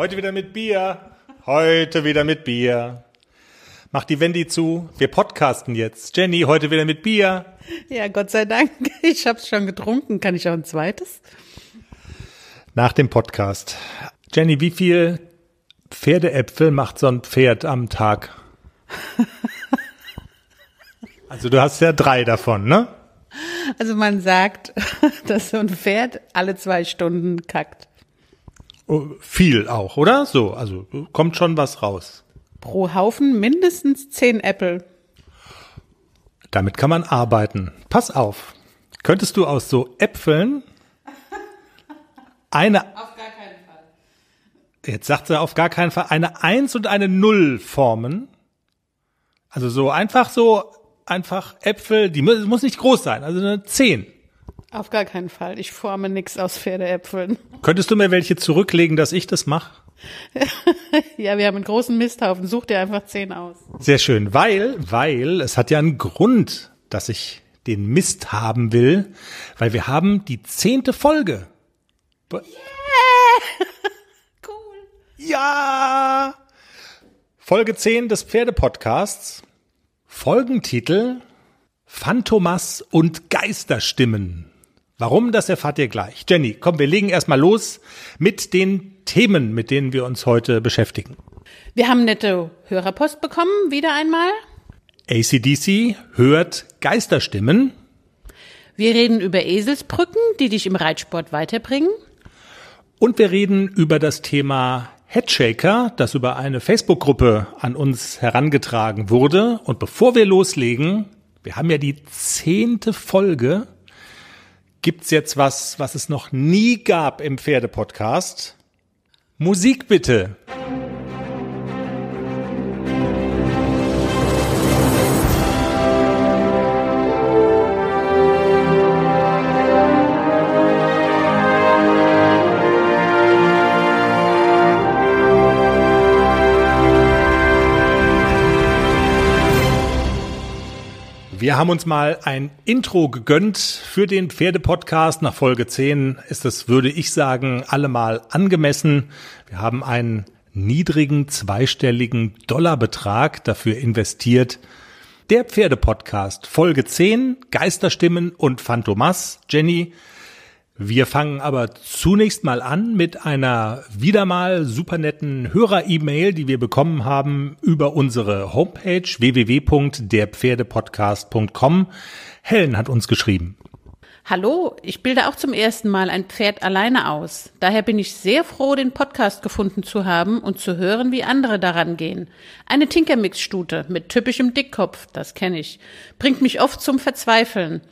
Heute wieder mit Bier. Heute wieder mit Bier. Mach die Wendy zu. Wir podcasten jetzt. Jenny, heute wieder mit Bier. Ja, Gott sei Dank. Ich hab's schon getrunken. Kann ich auch ein zweites? Nach dem Podcast. Jenny, wie viel Pferdeäpfel macht so ein Pferd am Tag? Also du hast ja drei davon, ne? Also man sagt, dass so ein Pferd alle zwei Stunden kackt. Oh, viel auch, oder? So, also kommt schon was raus. Pro Haufen mindestens zehn Äpfel. Damit kann man arbeiten. Pass auf. Könntest du aus so Äpfeln eine. Auf gar keinen Fall. Jetzt sagt sie auf gar keinen Fall eine Eins und eine Null formen. Also so einfach so, einfach Äpfel, die muss nicht groß sein, also eine Zehn. Auf gar keinen Fall. Ich forme nix aus Pferdeäpfeln. Könntest du mir welche zurücklegen, dass ich das mache? Ja, wir haben einen großen Misthaufen. Such dir einfach zehn aus. Sehr schön, weil, weil es hat ja einen Grund, dass ich den Mist haben will, weil wir haben die zehnte Folge. Be- Cool. Ja! Folge 10 des Pferdepodcasts. Folgentitel Phantomas und Geisterstimmen. Warum, das erfahrt ihr gleich. Jenny, komm, wir legen erstmal los mit den Themen, mit denen wir uns heute beschäftigen. Wir haben nette Hörerpost bekommen, wieder einmal. ACDC hört Geisterstimmen. Wir reden über Eselsbrücken, die dich im Reitsport weiterbringen. Und wir reden über das Thema Headshaker, das über eine Facebook-Gruppe an uns herangetragen wurde. Und bevor wir loslegen, wir haben ja die zehnte Folge, gibt's jetzt was, was es noch nie gab im Pferdepodcast. Musik bitte. Wir haben uns mal ein Intro gegönnt für den Pferdepodcast. Nach Folge 10 ist es, würde ich sagen, allemal angemessen. Wir haben einen niedrigen zweistelligen Dollarbetrag dafür investiert. Der Pferdepodcast, Folge 10, Geisterstimmen und Phantomas. Jenny, wir fangen aber zunächst mal an mit einer wieder mal super netten Hörer-E-Mail, die wir bekommen haben über unsere Homepage www.derpferdepodcast.com. Helen hat uns geschrieben. Hallo, ich bilde auch zum ersten Mal ein Pferd alleine aus. Daher bin ich sehr froh, den Podcast gefunden zu haben und zu hören, wie andere daran gehen. Eine Tinkermix-Stute mit typischem Dickkopf, das kenne ich, bringt mich oft zum Verzweifeln.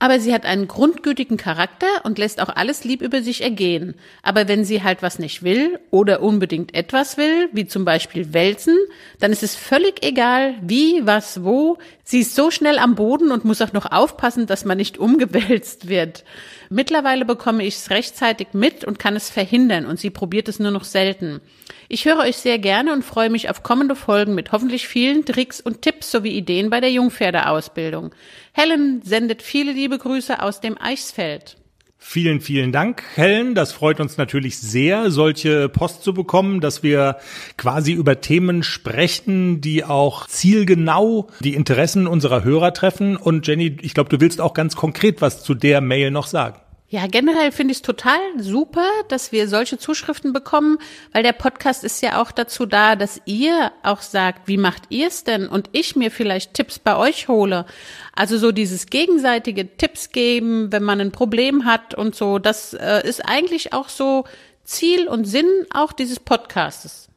Aber sie hat einen grundgütigen Charakter und lässt auch alles lieb über sich ergehen. Aber wenn sie halt was nicht will oder unbedingt etwas will, wie zum Beispiel wälzen, dann ist es völlig egal, wie, was, wo. Sie ist so schnell am Boden und muss auch noch aufpassen, dass man nicht umgewälzt wird. Mittlerweile bekomme ich es rechtzeitig mit und kann es verhindern und sie probiert es nur noch selten. Ich höre euch sehr gerne und freue mich auf kommende Folgen mit hoffentlich vielen Tricks und Tipps sowie Ideen bei der Jungpferdeausbildung. Helen sendet viele liebe Grüße aus dem Eichsfeld. Vielen, vielen Dank, Helen. Das freut uns natürlich sehr, solche Post zu bekommen, dass wir quasi über Themen sprechen, die auch zielgenau die Interessen unserer Hörer treffen. Und Jenny, ich glaube, du willst auch ganz konkret was zu der Mail noch sagen. Ja, generell finde ich es total super, dass wir solche Zuschriften bekommen, weil der Podcast ist ja auch dazu da, dass ihr auch sagt, wie macht ihr es denn und ich mir vielleicht Tipps bei euch hole. Also so dieses gegenseitige Tipps geben, wenn man ein Problem hat und so, das äh, ist eigentlich auch so Ziel und Sinn auch dieses Podcastes.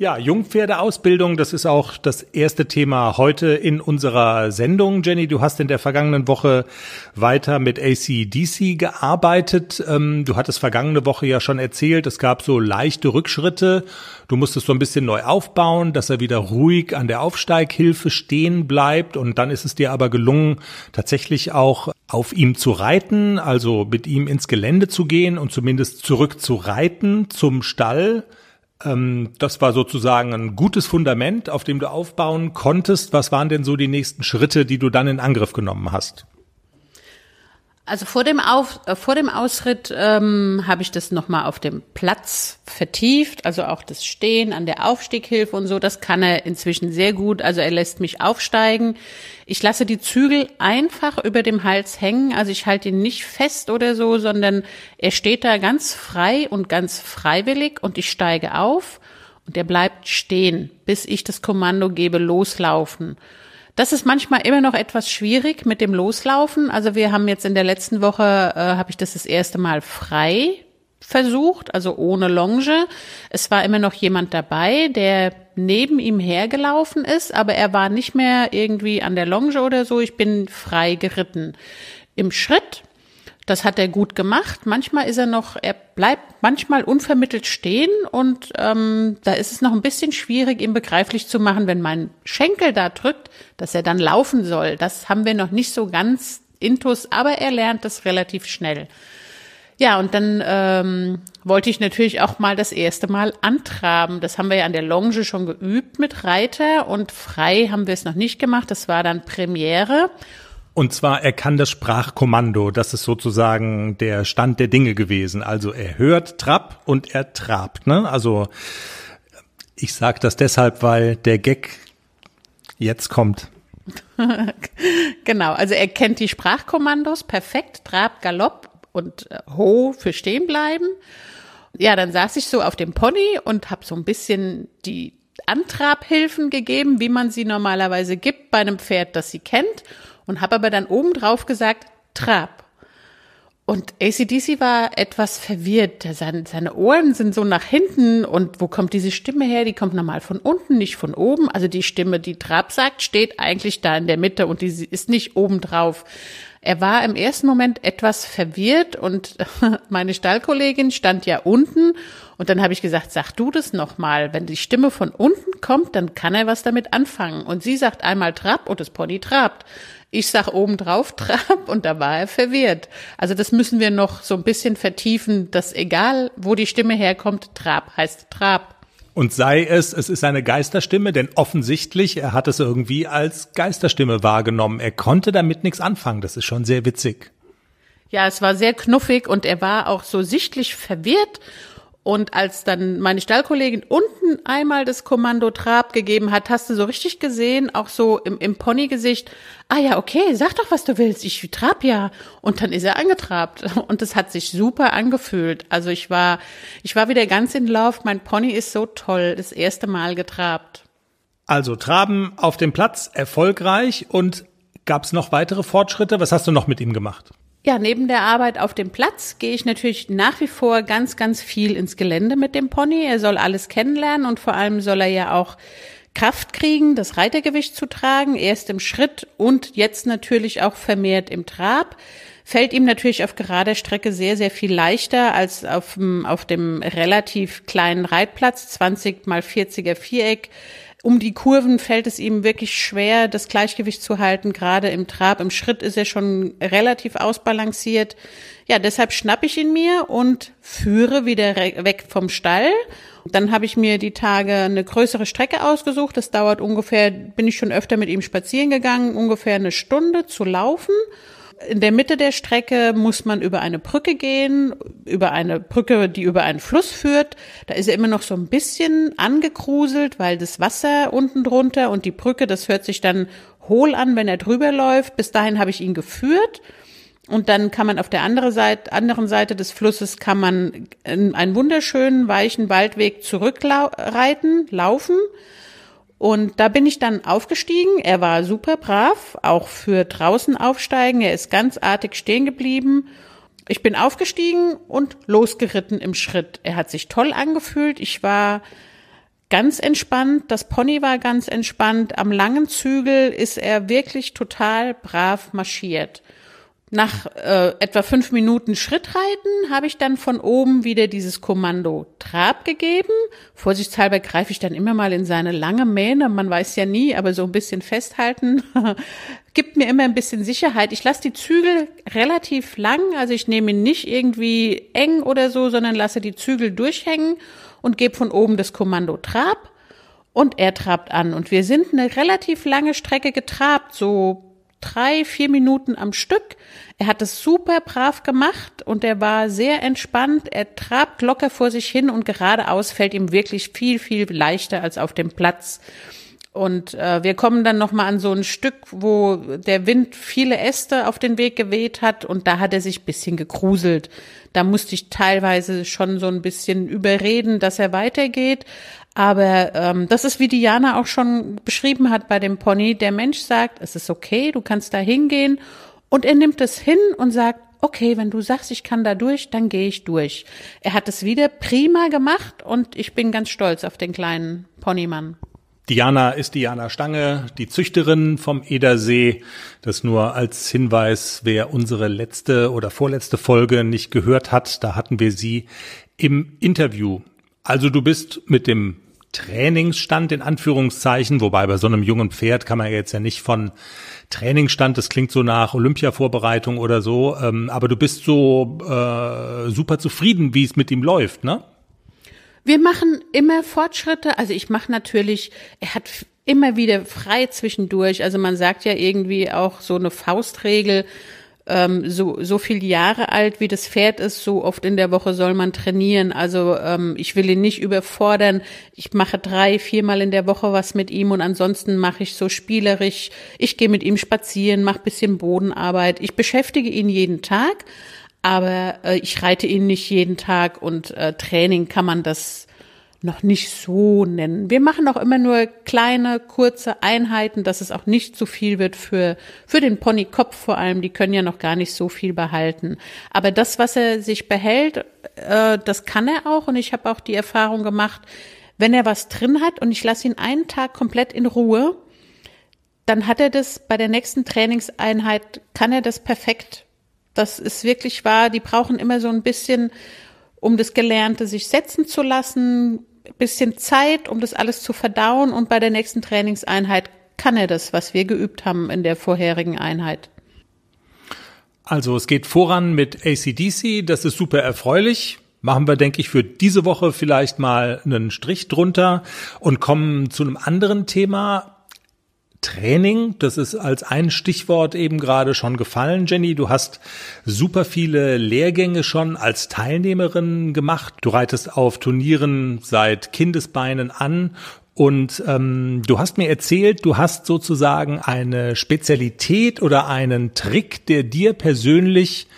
Ja, Jungpferdeausbildung, das ist auch das erste Thema heute in unserer Sendung. Jenny, du hast in der vergangenen Woche weiter mit ACDC gearbeitet. Ähm, du hattest vergangene Woche ja schon erzählt, es gab so leichte Rückschritte. Du musstest so ein bisschen neu aufbauen, dass er wieder ruhig an der Aufsteighilfe stehen bleibt. Und dann ist es dir aber gelungen, tatsächlich auch auf ihm zu reiten, also mit ihm ins Gelände zu gehen und zumindest zurück zu reiten zum Stall. Ähm, das war sozusagen ein gutes Fundament, auf dem du aufbauen konntest. Was waren denn so die nächsten Schritte, die du dann in Angriff genommen hast? Also vor dem, Auf, äh, vor dem Ausritt ähm, habe ich das nochmal auf dem Platz vertieft, also auch das Stehen an der Aufstieghilfe und so, das kann er inzwischen sehr gut. Also er lässt mich aufsteigen. Ich lasse die Zügel einfach über dem Hals hängen, also ich halte ihn nicht fest oder so, sondern er steht da ganz frei und ganz freiwillig und ich steige auf und er bleibt stehen, bis ich das Kommando gebe, loslaufen. Das ist manchmal immer noch etwas schwierig mit dem Loslaufen. Also wir haben jetzt in der letzten Woche, äh, habe ich das das erste Mal frei versucht, also ohne Longe. Es war immer noch jemand dabei, der neben ihm hergelaufen ist, aber er war nicht mehr irgendwie an der Longe oder so. Ich bin frei geritten. Im Schritt das hat er gut gemacht. Manchmal ist er noch, er bleibt manchmal unvermittelt stehen und ähm, da ist es noch ein bisschen schwierig, ihm begreiflich zu machen, wenn mein Schenkel da drückt, dass er dann laufen soll. Das haben wir noch nicht so ganz intus, aber er lernt das relativ schnell. Ja, und dann ähm, wollte ich natürlich auch mal das erste Mal antraben. Das haben wir ja an der Longe schon geübt mit Reiter und frei haben wir es noch nicht gemacht. Das war dann Premiere. Und zwar, er kann das Sprachkommando. Das ist sozusagen der Stand der Dinge gewesen. Also er hört Trab und er trabt. Ne? Also ich sage das deshalb, weil der Gag jetzt kommt. genau, also er kennt die Sprachkommandos perfekt. Trab, Galopp und äh, Ho für stehen bleiben. Ja, dann saß ich so auf dem Pony und habe so ein bisschen die Antrabhilfen gegeben, wie man sie normalerweise gibt bei einem Pferd, das sie kennt und habe aber dann oben drauf gesagt, Trab. Und ACDC war etwas verwirrt. Seine, seine Ohren sind so nach hinten und wo kommt diese Stimme her? Die kommt normal von unten, nicht von oben. Also die Stimme, die Trab sagt, steht eigentlich da in der Mitte und die ist nicht oben drauf. Er war im ersten Moment etwas verwirrt und meine Stallkollegin stand ja unten und dann habe ich gesagt, sag du das nochmal. Wenn die Stimme von unten kommt, dann kann er was damit anfangen. Und sie sagt einmal Trab und das Pony trabt. Ich sag obendrauf Trab und da war er verwirrt. Also das müssen wir noch so ein bisschen vertiefen, dass egal, wo die Stimme herkommt, Trab heißt Trab. Und sei es, es ist eine Geisterstimme, denn offensichtlich, er hat es irgendwie als Geisterstimme wahrgenommen. Er konnte damit nichts anfangen. Das ist schon sehr witzig. Ja, es war sehr knuffig und er war auch so sichtlich verwirrt und als dann meine Stallkollegin unten einmal das Kommando Trab gegeben hat, hast du so richtig gesehen, auch so im, im Ponygesicht, ah ja, okay, sag doch, was du willst, ich trab ja. Und dann ist er angetrabt. Und das hat sich super angefühlt. Also ich war, ich war wieder ganz in Lauf. Mein Pony ist so toll, das erste Mal getrabt. Also Traben auf dem Platz, erfolgreich und gab es noch weitere Fortschritte? Was hast du noch mit ihm gemacht? Ja, neben der Arbeit auf dem Platz gehe ich natürlich nach wie vor ganz, ganz viel ins Gelände mit dem Pony. Er soll alles kennenlernen und vor allem soll er ja auch Kraft kriegen, das Reitergewicht zu tragen, erst im Schritt und jetzt natürlich auch vermehrt im Trab. Fällt ihm natürlich auf gerader Strecke sehr, sehr viel leichter als auf, auf dem relativ kleinen Reitplatz, 20 mal 40er Viereck um die Kurven fällt es ihm wirklich schwer, das Gleichgewicht zu halten. Gerade im Trab, im Schritt ist er schon relativ ausbalanciert. Ja, deshalb schnapp ich ihn mir und führe wieder weg vom Stall. Dann habe ich mir die Tage eine größere Strecke ausgesucht. Das dauert ungefähr, bin ich schon öfter mit ihm spazieren gegangen, ungefähr eine Stunde zu laufen in der Mitte der Strecke muss man über eine Brücke gehen, über eine Brücke, die über einen Fluss führt. Da ist er immer noch so ein bisschen angekruselt, weil das Wasser unten drunter und die Brücke, das hört sich dann hohl an, wenn er drüber läuft. Bis dahin habe ich ihn geführt. Und dann kann man auf der andere Seite, anderen Seite des Flusses kann man einen wunderschönen weichen Waldweg zurückreiten, laufen. Und da bin ich dann aufgestiegen. Er war super brav, auch für draußen aufsteigen. Er ist ganz artig stehen geblieben. Ich bin aufgestiegen und losgeritten im Schritt. Er hat sich toll angefühlt. Ich war ganz entspannt. Das Pony war ganz entspannt. Am langen Zügel ist er wirklich total brav marschiert. Nach äh, etwa fünf Minuten Schrittreiten habe ich dann von oben wieder dieses Kommando Trab gegeben. Vorsichtshalber greife ich dann immer mal in seine lange Mähne. Man weiß ja nie, aber so ein bisschen festhalten gibt mir immer ein bisschen Sicherheit. Ich lasse die Zügel relativ lang, also ich nehme ihn nicht irgendwie eng oder so, sondern lasse die Zügel durchhängen und gebe von oben das Kommando Trab und er trabt an. Und wir sind eine relativ lange Strecke getrabt, so drei, vier Minuten am Stück. Er hat es super brav gemacht und er war sehr entspannt. Er trabt locker vor sich hin und geradeaus fällt ihm wirklich viel, viel leichter als auf dem Platz. Und äh, wir kommen dann noch mal an so ein Stück, wo der Wind viele Äste auf den Weg geweht hat und da hat er sich bisschen gegruselt. Da musste ich teilweise schon so ein bisschen überreden, dass er weitergeht. Aber ähm, das ist, wie Diana auch schon beschrieben hat bei dem Pony. Der Mensch sagt, es ist okay, du kannst da hingehen. Und er nimmt es hin und sagt, okay, wenn du sagst, ich kann da durch, dann gehe ich durch. Er hat es wieder prima gemacht und ich bin ganz stolz auf den kleinen Ponymann. Diana ist Diana Stange, die Züchterin vom Edersee. Das nur als Hinweis, wer unsere letzte oder vorletzte Folge nicht gehört hat, da hatten wir sie im Interview. Also du bist mit dem Trainingsstand in Anführungszeichen, wobei bei so einem jungen Pferd kann man jetzt ja nicht von Trainingsstand, das klingt so nach Olympiavorbereitung oder so, ähm, aber du bist so äh, super zufrieden, wie es mit ihm läuft, ne? Wir machen immer Fortschritte. Also ich mache natürlich, er hat immer wieder frei zwischendurch. Also man sagt ja irgendwie auch so eine Faustregel, ähm, so, so viel Jahre alt wie das Pferd ist, so oft in der Woche soll man trainieren. Also ähm, ich will ihn nicht überfordern. Ich mache drei, viermal in der Woche was mit ihm und ansonsten mache ich so spielerisch. Ich gehe mit ihm spazieren, mache bisschen Bodenarbeit. Ich beschäftige ihn jeden Tag aber äh, ich reite ihn nicht jeden Tag und äh, Training kann man das noch nicht so nennen. Wir machen auch immer nur kleine, kurze Einheiten, dass es auch nicht zu viel wird für, für den Ponykopf vor allem. Die können ja noch gar nicht so viel behalten. Aber das, was er sich behält, äh, das kann er auch. Und ich habe auch die Erfahrung gemacht, wenn er was drin hat und ich lasse ihn einen Tag komplett in Ruhe, dann hat er das bei der nächsten Trainingseinheit, kann er das perfekt das ist wirklich wahr. Die brauchen immer so ein bisschen, um das Gelernte sich setzen zu lassen, bisschen Zeit, um das alles zu verdauen. Und bei der nächsten Trainingseinheit kann er das, was wir geübt haben in der vorherigen Einheit. Also es geht voran mit ACDC, das ist super erfreulich. Machen wir, denke ich, für diese Woche vielleicht mal einen Strich drunter und kommen zu einem anderen Thema. Training, das ist als ein Stichwort eben gerade schon gefallen, Jenny. Du hast super viele Lehrgänge schon als Teilnehmerin gemacht. Du reitest auf Turnieren seit Kindesbeinen an und ähm, du hast mir erzählt, du hast sozusagen eine Spezialität oder einen Trick, der dir persönlich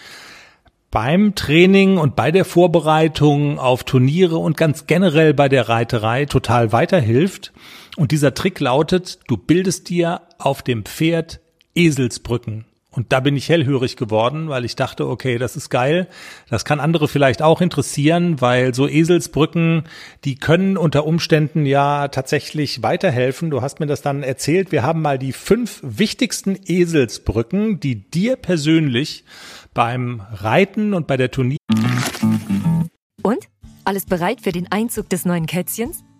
beim Training und bei der Vorbereitung auf Turniere und ganz generell bei der Reiterei total weiterhilft. Und dieser Trick lautet, du bildest dir auf dem Pferd Eselsbrücken. Und da bin ich hellhörig geworden, weil ich dachte, okay, das ist geil. Das kann andere vielleicht auch interessieren, weil so Eselsbrücken, die können unter Umständen ja tatsächlich weiterhelfen. Du hast mir das dann erzählt. Wir haben mal die fünf wichtigsten Eselsbrücken, die dir persönlich beim Reiten und bei der Turnier. Und? Alles bereit für den Einzug des neuen Kätzchens?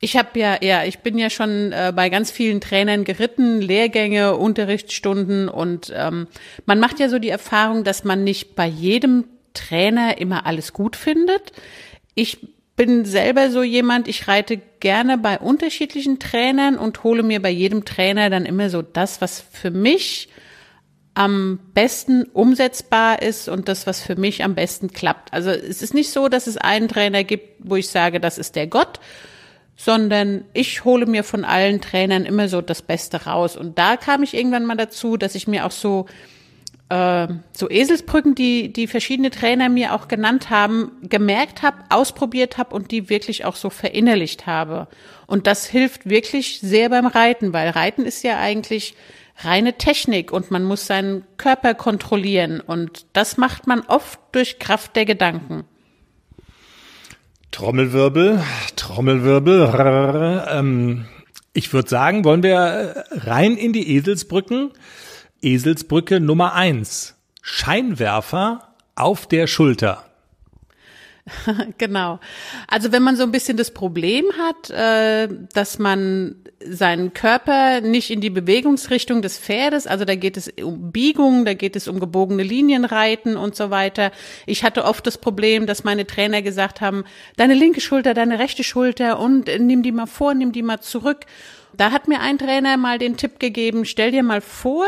Ich habe ja, ja, ich bin ja schon äh, bei ganz vielen Trainern geritten, Lehrgänge, Unterrichtsstunden und ähm, man macht ja so die Erfahrung, dass man nicht bei jedem Trainer immer alles gut findet. Ich bin selber so jemand, ich reite gerne bei unterschiedlichen Trainern und hole mir bei jedem Trainer dann immer so das, was für mich am besten umsetzbar ist und das, was für mich am besten klappt. Also es ist nicht so, dass es einen Trainer gibt, wo ich sage, das ist der Gott, sondern ich hole mir von allen Trainern immer so das Beste raus. Und da kam ich irgendwann mal dazu, dass ich mir auch so äh, so Eselsbrücken, die die verschiedene Trainer mir auch genannt haben, gemerkt habe, ausprobiert habe und die wirklich auch so verinnerlicht habe. Und das hilft wirklich sehr beim Reiten, weil Reiten ist ja eigentlich reine Technik und man muss seinen Körper kontrollieren und das macht man oft durch Kraft der Gedanken. Trommelwirbel, Trommelwirbel. Ähm, ich würde sagen, wollen wir rein in die Eselsbrücken. Eselsbrücke Nummer eins. Scheinwerfer auf der Schulter. genau. Also wenn man so ein bisschen das Problem hat, äh, dass man seinen Körper nicht in die Bewegungsrichtung des Pferdes, also da geht es um Biegung, da geht es um gebogene Linienreiten und so weiter. Ich hatte oft das Problem, dass meine Trainer gesagt haben, deine linke Schulter, deine rechte Schulter und nimm die mal vor, nimm die mal zurück. Da hat mir ein Trainer mal den Tipp gegeben, stell dir mal vor,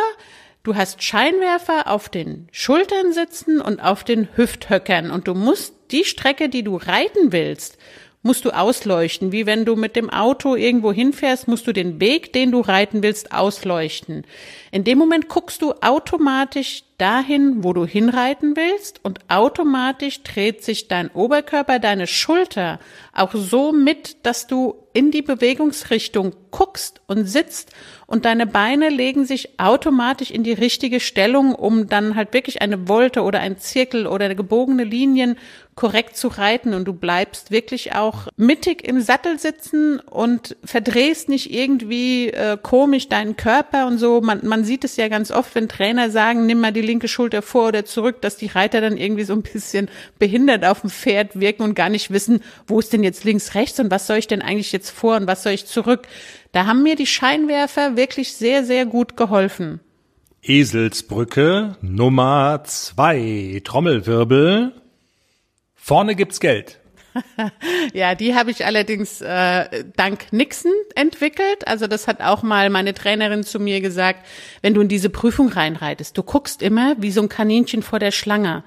Du hast Scheinwerfer auf den Schultern sitzen und auf den Hüfthöckern und du musst die Strecke, die du reiten willst, musst du ausleuchten. Wie wenn du mit dem Auto irgendwo hinfährst, musst du den Weg, den du reiten willst, ausleuchten. In dem Moment guckst du automatisch dahin, wo du hinreiten willst und automatisch dreht sich dein Oberkörper, deine Schulter auch so mit, dass du in die Bewegungsrichtung guckst und sitzt und deine Beine legen sich automatisch in die richtige Stellung, um dann halt wirklich eine Wolte oder ein Zirkel oder gebogene Linien korrekt zu reiten und du bleibst wirklich auch mittig im Sattel sitzen und verdrehst nicht irgendwie äh, komisch deinen Körper und so. Man, man sieht es ja ganz oft, wenn Trainer sagen, nimm mal die linke Schulter vor oder zurück, dass die Reiter dann irgendwie so ein bisschen behindert auf dem Pferd wirken und gar nicht wissen, wo ist denn jetzt links, rechts und was soll ich denn eigentlich jetzt vor und was soll ich zurück. Da haben mir die Scheinwerfer wirklich sehr, sehr gut geholfen. Eselsbrücke Nummer zwei. Trommelwirbel. Vorne gibt's Geld. ja, die habe ich allerdings äh, dank Nixon entwickelt. Also das hat auch mal meine Trainerin zu mir gesagt, wenn du in diese Prüfung reinreitest, du guckst immer wie so ein Kaninchen vor der Schlange.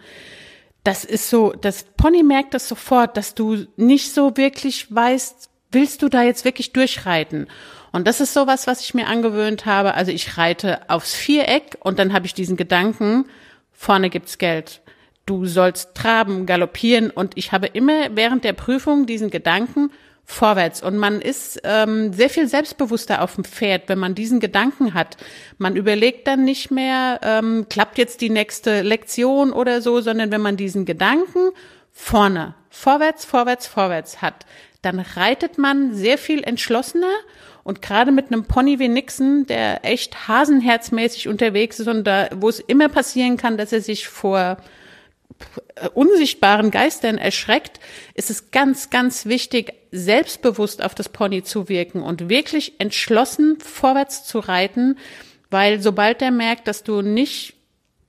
Das ist so, das Pony merkt das sofort, dass du nicht so wirklich weißt, willst du da jetzt wirklich durchreiten? Und das ist sowas, was ich mir angewöhnt habe. Also ich reite aufs Viereck und dann habe ich diesen Gedanken, vorne gibt's Geld. Du sollst traben, galoppieren und ich habe immer während der Prüfung diesen Gedanken vorwärts. Und man ist ähm, sehr viel selbstbewusster auf dem Pferd, wenn man diesen Gedanken hat. Man überlegt dann nicht mehr, ähm, klappt jetzt die nächste Lektion oder so, sondern wenn man diesen Gedanken vorne, vorwärts, vorwärts, vorwärts hat, dann reitet man sehr viel entschlossener und gerade mit einem Pony wie Nixon, der echt hasenherzmäßig unterwegs ist und da, wo es immer passieren kann, dass er sich vor unsichtbaren Geistern erschreckt, ist es ganz, ganz wichtig, selbstbewusst auf das Pony zu wirken und wirklich entschlossen vorwärts zu reiten, weil sobald er merkt, dass du nicht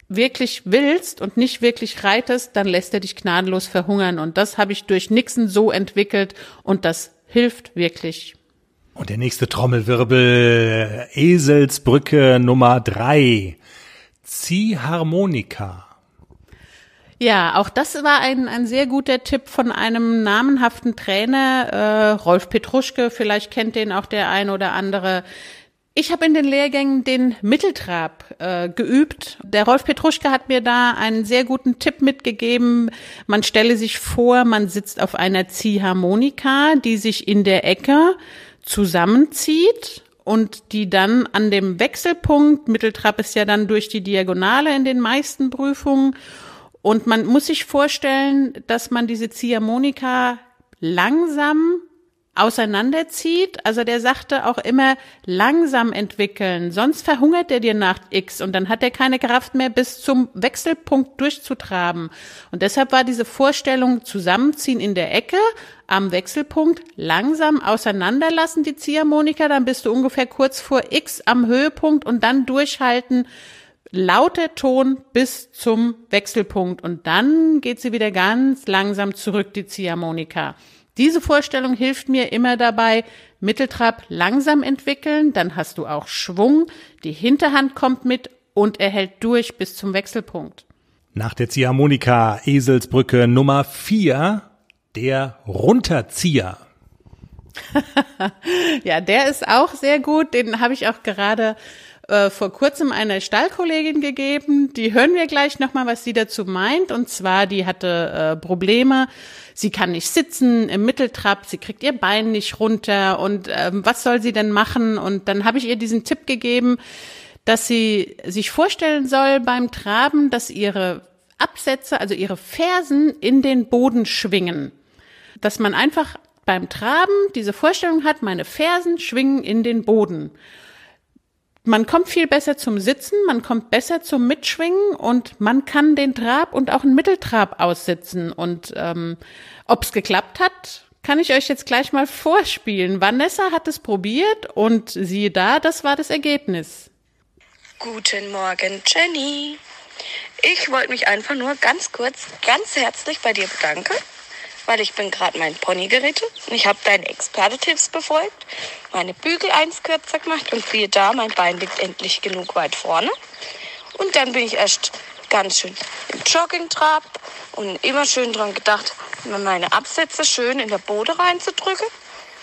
wirklich willst und nicht wirklich reitest, dann lässt er dich gnadenlos verhungern. Und das habe ich durch Nixon so entwickelt und das hilft wirklich. Und der nächste Trommelwirbel, Eselsbrücke Nummer drei, Ziehharmonika. Ja, auch das war ein, ein sehr guter Tipp von einem namenhaften Trainer, äh, Rolf Petruschke, vielleicht kennt den auch der ein oder andere. Ich habe in den Lehrgängen den Mitteltrab äh, geübt. Der Rolf Petruschke hat mir da einen sehr guten Tipp mitgegeben. Man stelle sich vor, man sitzt auf einer Ziehharmonika, die sich in der Ecke zusammenzieht und die dann an dem Wechselpunkt, Mitteltrab ist ja dann durch die Diagonale in den meisten Prüfungen, und man muss sich vorstellen, dass man diese Ziehharmonika langsam auseinanderzieht. Also der sagte auch immer langsam entwickeln, sonst verhungert er dir nach X und dann hat er keine Kraft mehr bis zum Wechselpunkt durchzutraben. Und deshalb war diese Vorstellung zusammenziehen in der Ecke am Wechselpunkt langsam auseinanderlassen die Ziehharmonika, dann bist du ungefähr kurz vor X am Höhepunkt und dann durchhalten lauter Ton bis zum Wechselpunkt und dann geht sie wieder ganz langsam zurück, die Ziehharmonika. Diese Vorstellung hilft mir immer dabei, Mitteltrab langsam entwickeln, dann hast du auch Schwung, die Hinterhand kommt mit und er hält durch bis zum Wechselpunkt. Nach der Ziehharmonika Eselsbrücke Nummer vier der Runterzieher. ja, der ist auch sehr gut. Den habe ich auch gerade äh, vor kurzem einer Stallkollegin gegeben. Die hören wir gleich nochmal, was sie dazu meint. Und zwar, die hatte äh, Probleme. Sie kann nicht sitzen im Mitteltrab, sie kriegt ihr Bein nicht runter und ähm, was soll sie denn machen? Und dann habe ich ihr diesen Tipp gegeben, dass sie sich vorstellen soll beim Traben, dass ihre Absätze, also ihre Fersen in den Boden schwingen. Dass man einfach beim Traben diese Vorstellung hat, meine Fersen schwingen in den Boden. Man kommt viel besser zum Sitzen, man kommt besser zum Mitschwingen und man kann den Trab und auch einen Mitteltrab aussitzen. Und ähm, ob es geklappt hat, kann ich euch jetzt gleich mal vorspielen. Vanessa hat es probiert und siehe da, das war das Ergebnis. Guten Morgen, Jenny. Ich wollte mich einfach nur ganz kurz, ganz herzlich bei dir bedanken, weil ich bin gerade mein Pony geritten. Ich habe deine Experte-Tipps befolgt, meine Bügel eins kürzer gemacht und siehe da, mein Bein liegt endlich genug weit vorne. Und dann bin ich erst ganz schön im Joggingtrab und immer schön dran gedacht, meine Absätze schön in der Bode reinzudrücken.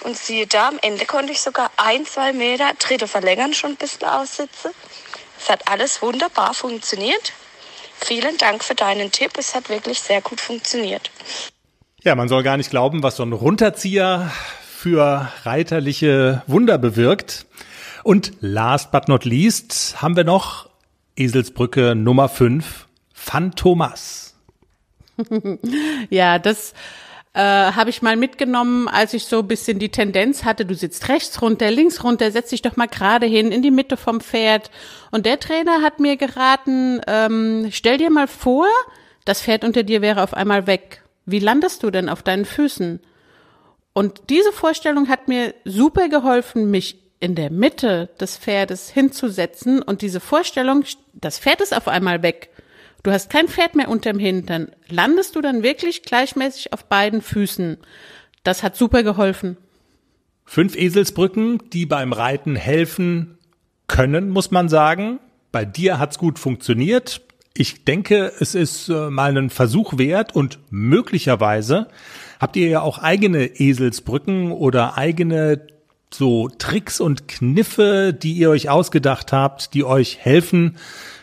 Und siehe da, am Ende konnte ich sogar ein, zwei Meter Tritte verlängern, schon ein bisschen aussitzen. Es hat alles wunderbar funktioniert. Vielen Dank für deinen Tipp. Es hat wirklich sehr gut funktioniert. Ja, man soll gar nicht glauben, was so ein Runterzieher für reiterliche Wunder bewirkt. Und last but not least haben wir noch Eselsbrücke Nummer 5, Phantomas. ja, das äh, habe ich mal mitgenommen, als ich so ein bisschen die Tendenz hatte, du sitzt rechts runter, links runter, setz dich doch mal gerade hin, in die Mitte vom Pferd. Und der Trainer hat mir geraten, ähm, stell dir mal vor, das Pferd unter dir wäre auf einmal weg. Wie landest du denn auf deinen Füßen? Und diese Vorstellung hat mir super geholfen, mich in der Mitte des Pferdes hinzusetzen und diese Vorstellung, das Pferd ist auf einmal weg Du hast kein Pferd mehr unterm Hintern. Landest du dann wirklich gleichmäßig auf beiden Füßen? Das hat super geholfen. Fünf Eselsbrücken, die beim Reiten helfen können, muss man sagen. Bei dir hat's gut funktioniert. Ich denke, es ist äh, mal einen Versuch wert und möglicherweise habt ihr ja auch eigene Eselsbrücken oder eigene so Tricks und Kniffe, die ihr euch ausgedacht habt, die euch helfen,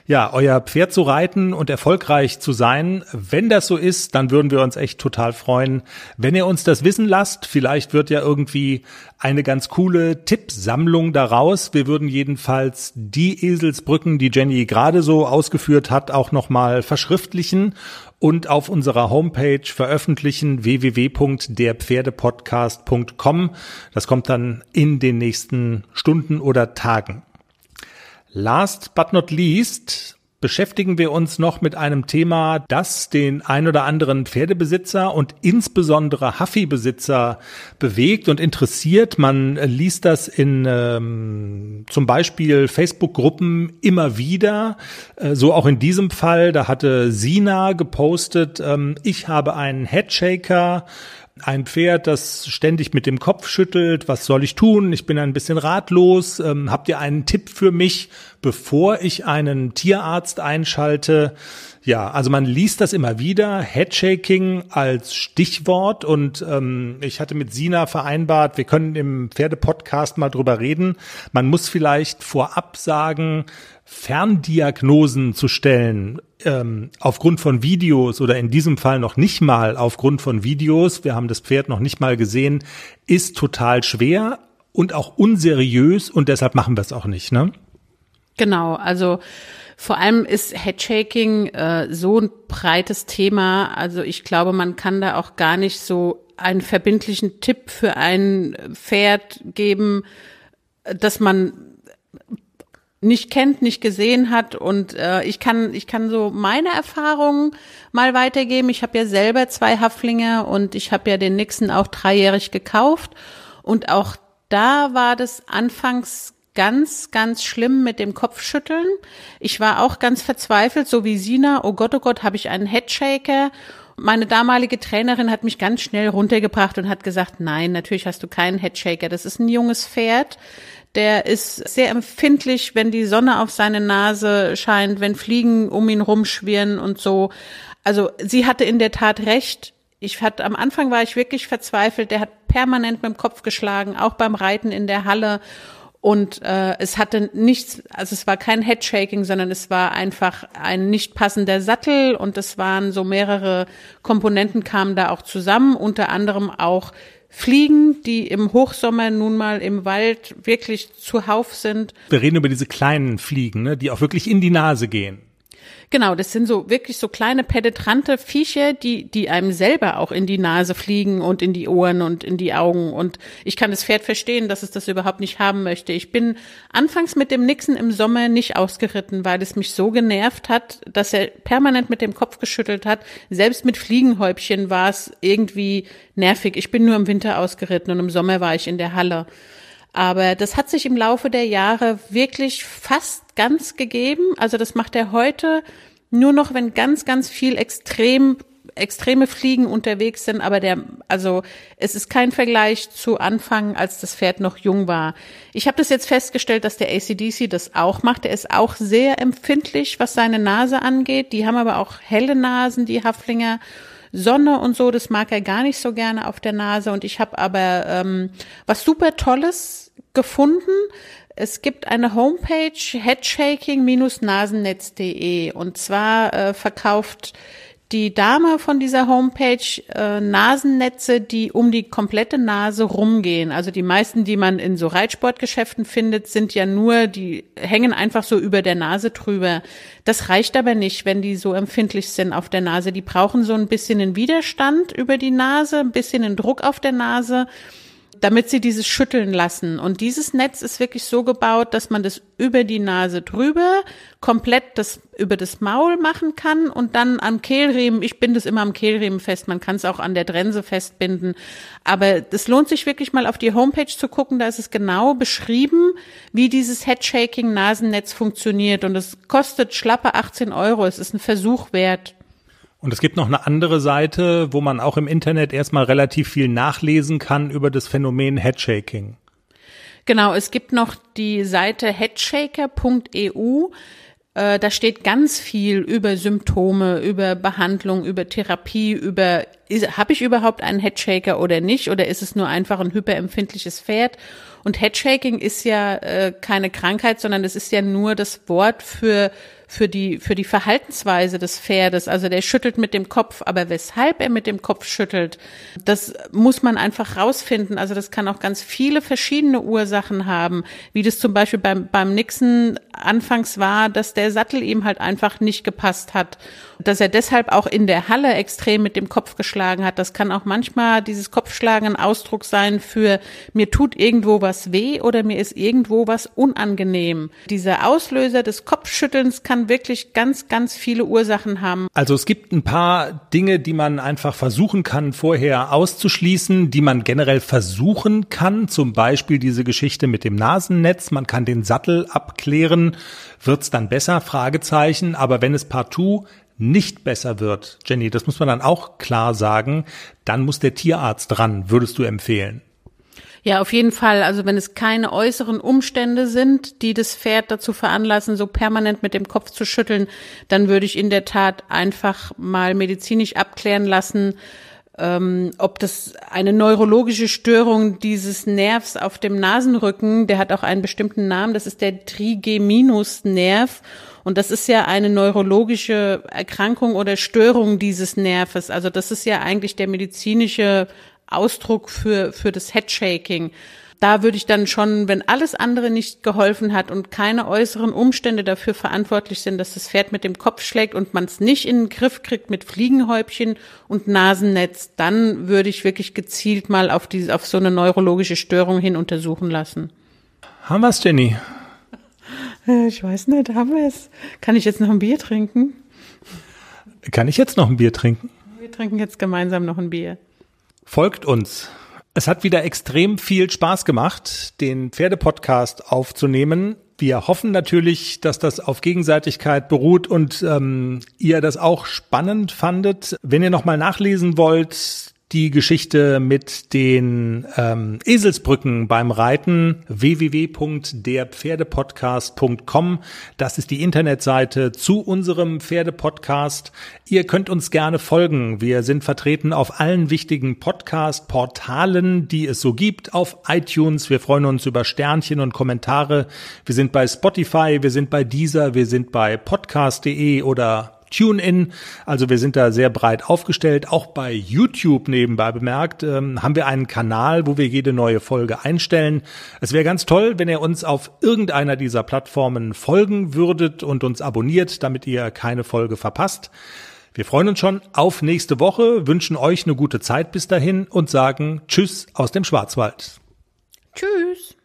ja, euer Pferd zu reiten und erfolgreich zu sein. Wenn das so ist, dann würden wir uns echt total freuen, wenn ihr uns das wissen lasst. Vielleicht wird ja irgendwie eine ganz coole Tippsammlung daraus. Wir würden jedenfalls die Eselsbrücken, die Jenny gerade so ausgeführt hat, auch nochmal verschriftlichen und auf unserer Homepage veröffentlichen www.derpferdepodcast.com. Das kommt dann in den nächsten Stunden oder Tagen. Last but not least beschäftigen wir uns noch mit einem Thema, das den ein oder anderen Pferdebesitzer und insbesondere Huffy-Besitzer bewegt und interessiert. Man liest das in ähm, zum Beispiel Facebook-Gruppen immer wieder. Äh, so auch in diesem Fall. Da hatte Sina gepostet, ähm, ich habe einen Headshaker ein Pferd, das ständig mit dem Kopf schüttelt, was soll ich tun? Ich bin ein bisschen ratlos. Ähm, habt ihr einen Tipp für mich, bevor ich einen Tierarzt einschalte? Ja, also man liest das immer wieder, Headshaking als Stichwort und ähm, ich hatte mit Sina vereinbart, wir können im Pferdepodcast mal drüber reden. Man muss vielleicht vorab sagen, Ferndiagnosen zu stellen, ähm, aufgrund von Videos oder in diesem Fall noch nicht mal aufgrund von Videos, wir haben das Pferd noch nicht mal gesehen, ist total schwer und auch unseriös und deshalb machen wir es auch nicht, ne? Genau, also vor allem ist Headshaking äh, so ein breites Thema. Also ich glaube, man kann da auch gar nicht so einen verbindlichen Tipp für ein Pferd geben, dass man nicht kennt, nicht gesehen hat. Und äh, ich kann, ich kann so meine Erfahrungen mal weitergeben. Ich habe ja selber zwei Haflinge und ich habe ja den Nixon auch dreijährig gekauft. Und auch da war das anfangs ganz, ganz schlimm mit dem Kopfschütteln. Ich war auch ganz verzweifelt, so wie Sina. Oh Gott, oh Gott, habe ich einen Headshaker? Meine damalige Trainerin hat mich ganz schnell runtergebracht und hat gesagt, nein, natürlich hast du keinen Headshaker. Das ist ein junges Pferd. Der ist sehr empfindlich, wenn die Sonne auf seine Nase scheint, wenn Fliegen um ihn rumschwirren und so. Also sie hatte in der Tat recht. Ich hatte, am Anfang war ich wirklich verzweifelt. Der hat permanent mit dem Kopf geschlagen, auch beim Reiten in der Halle. Und äh, es hatte nichts, also es war kein Headshaking, sondern es war einfach ein nicht passender Sattel und es waren so mehrere Komponenten kamen da auch zusammen, unter anderem auch Fliegen, die im Hochsommer nun mal im Wald wirklich zuhauf sind. Wir reden über diese kleinen Fliegen, ne, die auch wirklich in die Nase gehen. Genau, das sind so wirklich so kleine penetrante Viecher, die, die einem selber auch in die Nase fliegen und in die Ohren und in die Augen. Und ich kann das Pferd verstehen, dass es das überhaupt nicht haben möchte. Ich bin anfangs mit dem Nixon im Sommer nicht ausgeritten, weil es mich so genervt hat, dass er permanent mit dem Kopf geschüttelt hat. Selbst mit Fliegenhäubchen war es irgendwie nervig. Ich bin nur im Winter ausgeritten und im Sommer war ich in der Halle. Aber das hat sich im Laufe der Jahre wirklich fast ganz gegeben. Also das macht er heute nur noch, wenn ganz, ganz viel extrem extreme Fliegen unterwegs sind, aber der, also es ist kein Vergleich zu Anfang, als das Pferd noch jung war. Ich habe das jetzt festgestellt, dass der ACDC das auch macht. Er ist auch sehr empfindlich, was seine Nase angeht. Die haben aber auch helle Nasen, die Haflinger. Sonne und so, das mag er gar nicht so gerne auf der Nase. Und ich habe aber ähm, was super Tolles gefunden. Es gibt eine Homepage headshaking-nasennetz.de und zwar äh, verkauft die Dame von dieser Homepage äh, Nasennetze, die um die komplette Nase rumgehen. Also die meisten, die man in so Reitsportgeschäften findet, sind ja nur, die hängen einfach so über der Nase drüber. Das reicht aber nicht, wenn die so empfindlich sind auf der Nase. Die brauchen so ein bisschen einen Widerstand über die Nase, ein bisschen einen Druck auf der Nase damit sie dieses schütteln lassen. Und dieses Netz ist wirklich so gebaut, dass man das über die Nase drüber komplett das über das Maul machen kann und dann am Kehlriemen, ich binde es immer am Kehlriemen fest, man kann es auch an der Trense festbinden. Aber das lohnt sich wirklich mal auf die Homepage zu gucken, da ist es genau beschrieben, wie dieses Headshaking Nasennetz funktioniert und es kostet schlappe 18 Euro, es ist ein Versuch wert. Und es gibt noch eine andere Seite, wo man auch im Internet erstmal relativ viel nachlesen kann über das Phänomen Headshaking. Genau, es gibt noch die Seite headshaker.eu. Äh, da steht ganz viel über Symptome, über Behandlung, über Therapie, über habe ich überhaupt einen Headshaker oder nicht oder ist es nur einfach ein hyperempfindliches Pferd? Und Headshaking ist ja äh, keine Krankheit, sondern es ist ja nur das Wort für für die, für die Verhaltensweise des Pferdes. Also der schüttelt mit dem Kopf, aber weshalb er mit dem Kopf schüttelt, das muss man einfach rausfinden. Also das kann auch ganz viele verschiedene Ursachen haben, wie das zum Beispiel beim, beim Nixon anfangs war, dass der Sattel ihm halt einfach nicht gepasst hat. Dass er deshalb auch in der Halle extrem mit dem Kopf geschlagen hat. Das kann auch manchmal dieses Kopfschlagen ein Ausdruck sein für mir tut irgendwo was weh oder mir ist irgendwo was unangenehm. Dieser Auslöser des Kopfschüttelns kann wirklich ganz, ganz viele Ursachen haben. Also es gibt ein paar Dinge, die man einfach versuchen kann, vorher auszuschließen, die man generell versuchen kann. Zum Beispiel diese Geschichte mit dem Nasennetz. Man kann den Sattel abklären. Wird's dann besser? Fragezeichen. Aber wenn es partout nicht besser wird, Jenny, das muss man dann auch klar sagen, dann muss der Tierarzt dran, würdest du empfehlen. Ja, auf jeden Fall. Also wenn es keine äußeren Umstände sind, die das Pferd dazu veranlassen, so permanent mit dem Kopf zu schütteln, dann würde ich in der Tat einfach mal medizinisch abklären lassen, ähm, ob das eine neurologische Störung dieses Nervs auf dem Nasenrücken, der hat auch einen bestimmten Namen, das ist der Trigeminusnerv. Und das ist ja eine neurologische Erkrankung oder Störung dieses Nerves. Also das ist ja eigentlich der medizinische Ausdruck für, für das Headshaking. Da würde ich dann schon, wenn alles andere nicht geholfen hat und keine äußeren Umstände dafür verantwortlich sind, dass das Pferd mit dem Kopf schlägt und man es nicht in den Griff kriegt mit Fliegenhäubchen und Nasennetz, dann würde ich wirklich gezielt mal auf diese, auf so eine neurologische Störung hin untersuchen lassen. Haben wir es, Jenny? Ich weiß nicht, haben wir es. Kann ich jetzt noch ein Bier trinken? Kann ich jetzt noch ein Bier trinken? Wir trinken jetzt gemeinsam noch ein Bier. Folgt uns Es hat wieder extrem viel Spaß gemacht, den Pferdepodcast aufzunehmen. Wir hoffen natürlich, dass das auf Gegenseitigkeit beruht und ähm, ihr das auch spannend fandet. Wenn ihr nochmal nachlesen wollt, die Geschichte mit den ähm, Eselsbrücken beim Reiten www.derpferdepodcast.com. Das ist die Internetseite zu unserem Pferdepodcast. Ihr könnt uns gerne folgen. Wir sind vertreten auf allen wichtigen Podcast-Portalen, die es so gibt, auf iTunes. Wir freuen uns über Sternchen und Kommentare. Wir sind bei Spotify, wir sind bei Deezer, wir sind bei podcast.de oder TuneIn. Also wir sind da sehr breit aufgestellt. Auch bei YouTube nebenbei bemerkt ähm, haben wir einen Kanal, wo wir jede neue Folge einstellen. Es wäre ganz toll, wenn ihr uns auf irgendeiner dieser Plattformen folgen würdet und uns abonniert, damit ihr keine Folge verpasst. Wir freuen uns schon auf nächste Woche, wünschen euch eine gute Zeit bis dahin und sagen Tschüss aus dem Schwarzwald. Tschüss.